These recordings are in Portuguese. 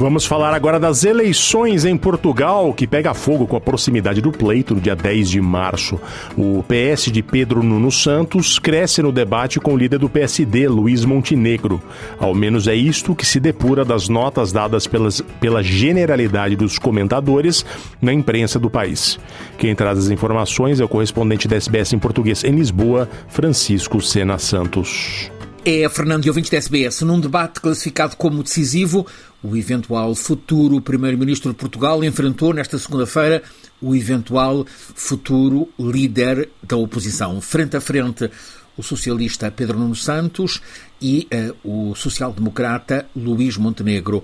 Vamos falar agora das eleições em Portugal, que pega fogo com a proximidade do pleito no dia 10 de março. O PS de Pedro Nuno Santos cresce no debate com o líder do PSD, Luiz Montenegro. Ao menos é isto que se depura das notas dadas pelas, pela generalidade dos comentadores na imprensa do país. Quem traz as informações é o correspondente da SBS em português em Lisboa, Francisco Sena Santos. É Fernando e ouvintes da SBS. Num debate classificado como decisivo, o eventual futuro Primeiro-Ministro de Portugal enfrentou nesta segunda-feira o eventual futuro líder da oposição. Frente a frente, o socialista Pedro Nuno Santos e uh, o social-democrata Luís Montenegro.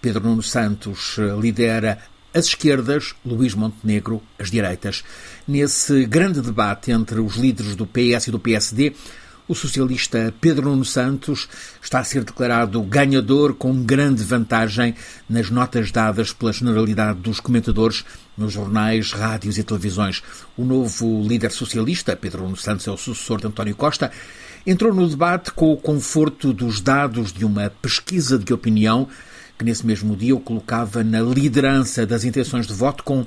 Pedro Nuno Santos uh, lidera as esquerdas, Luís Montenegro as direitas. Nesse grande debate entre os líderes do PS e do PSD, o socialista Pedro Nuno Santos está a ser declarado ganhador com grande vantagem nas notas dadas pela generalidade dos comentadores nos jornais, rádios e televisões. O novo líder socialista, Pedro Nuno Santos, é o sucessor de António Costa, entrou no debate com o conforto dos dados de uma pesquisa de opinião que nesse mesmo dia o colocava na liderança das intenções de voto com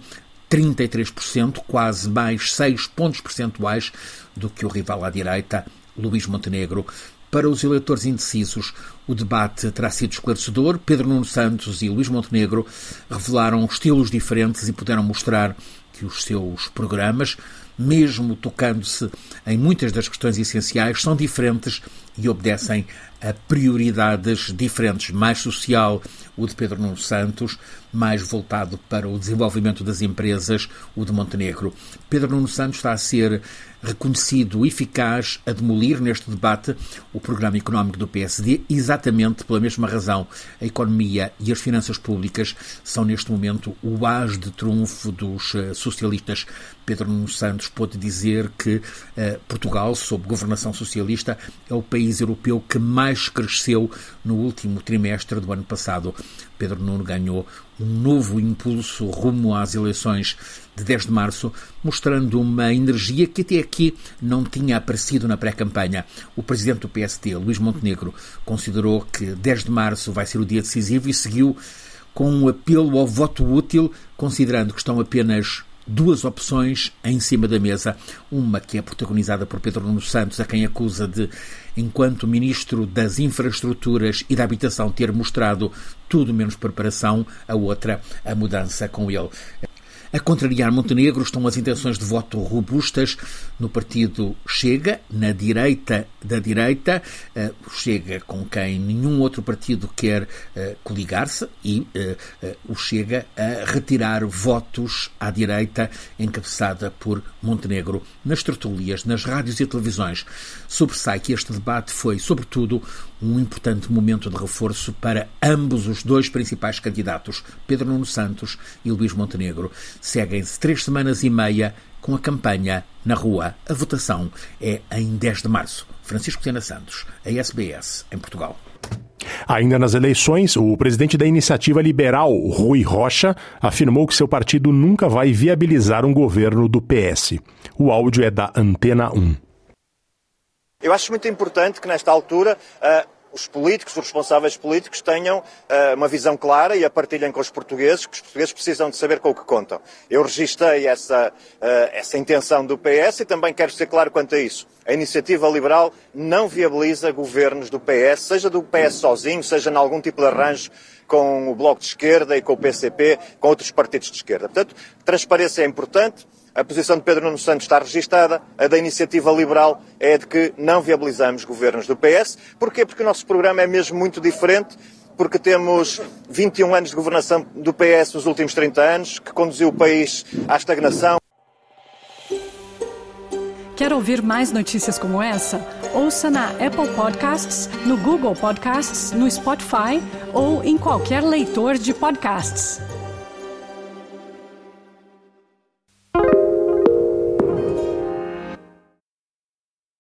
33%, quase mais 6 pontos percentuais do que o rival à direita, Luís Montenegro. Para os eleitores indecisos, o debate terá sido esclarecedor. Pedro Nuno Santos e Luís Montenegro revelaram estilos diferentes e puderam mostrar que os seus programas, mesmo tocando-se em muitas das questões essenciais, são diferentes e obedecem a prioridades diferentes. Mais social, o de Pedro Nuno Santos, mais voltado para o desenvolvimento das empresas, o de Montenegro. Pedro Nuno Santos está a ser reconhecido eficaz a demolir neste debate o programa económico do PSD, exatamente pela mesma razão. A economia e as finanças públicas são neste momento o as de trunfo dos uh, socialistas. Pedro Nuno Santos pôde dizer que uh, Portugal, sob governação socialista, é o país europeu que mais cresceu no último trimestre do ano passado. Pedro Nuno ganhou um novo impulso rumo às eleições de 10 de março, mostrando uma energia que até aqui não tinha aparecido na pré-campanha. O presidente do PST, Luís Montenegro, considerou que 10 de março vai ser o dia decisivo e seguiu com um apelo ao voto útil, considerando que estão apenas duas opções em cima da mesa. Uma que é protagonizada por Pedro Nuno Santos, a quem acusa de, enquanto Ministro das Infraestruturas e da Habitação, ter mostrado tudo menos preparação. A outra, a mudança com ele. A contrariar Montenegro estão as intenções de voto robustas no partido Chega, na direita da direita, uh, Chega com quem nenhum outro partido quer uh, coligar-se e uh, o Chega a retirar votos à direita, encabeçada por Montenegro. Nas tertúlias, nas rádios e televisões, sobressai que este debate foi, sobretudo, um importante momento de reforço para ambos os dois principais candidatos, Pedro Nuno Santos e Luís Montenegro. Seguem-se três semanas e meia com a campanha na rua. A votação é em 10 de março. Francisco Sena Santos, a SBS, em Portugal. Ainda nas eleições, o presidente da iniciativa liberal, Rui Rocha, afirmou que seu partido nunca vai viabilizar um governo do PS. O áudio é da Antena 1. Eu acho muito importante que, nesta altura, uh, os políticos, os responsáveis políticos, tenham uh, uma visão clara e a partilhem com os portugueses, que os portugueses precisam de saber com o que contam. Eu registrei essa, uh, essa intenção do PS e também quero ser claro quanto a isso. A iniciativa liberal não viabiliza governos do PS, seja do PS sozinho, seja em algum tipo de arranjo com o Bloco de Esquerda e com o PCP, com outros partidos de esquerda. Portanto, transparência é importante. A posição de Pedro Nuno Santos está registada, a da Iniciativa Liberal é de que não viabilizamos governos do PS. Porquê? Porque o nosso programa é mesmo muito diferente, porque temos 21 anos de governação do PS nos últimos 30 anos, que conduziu o país à estagnação. Quer ouvir mais notícias como essa? Ouça na Apple Podcasts, no Google Podcasts, no Spotify ou em qualquer leitor de podcasts.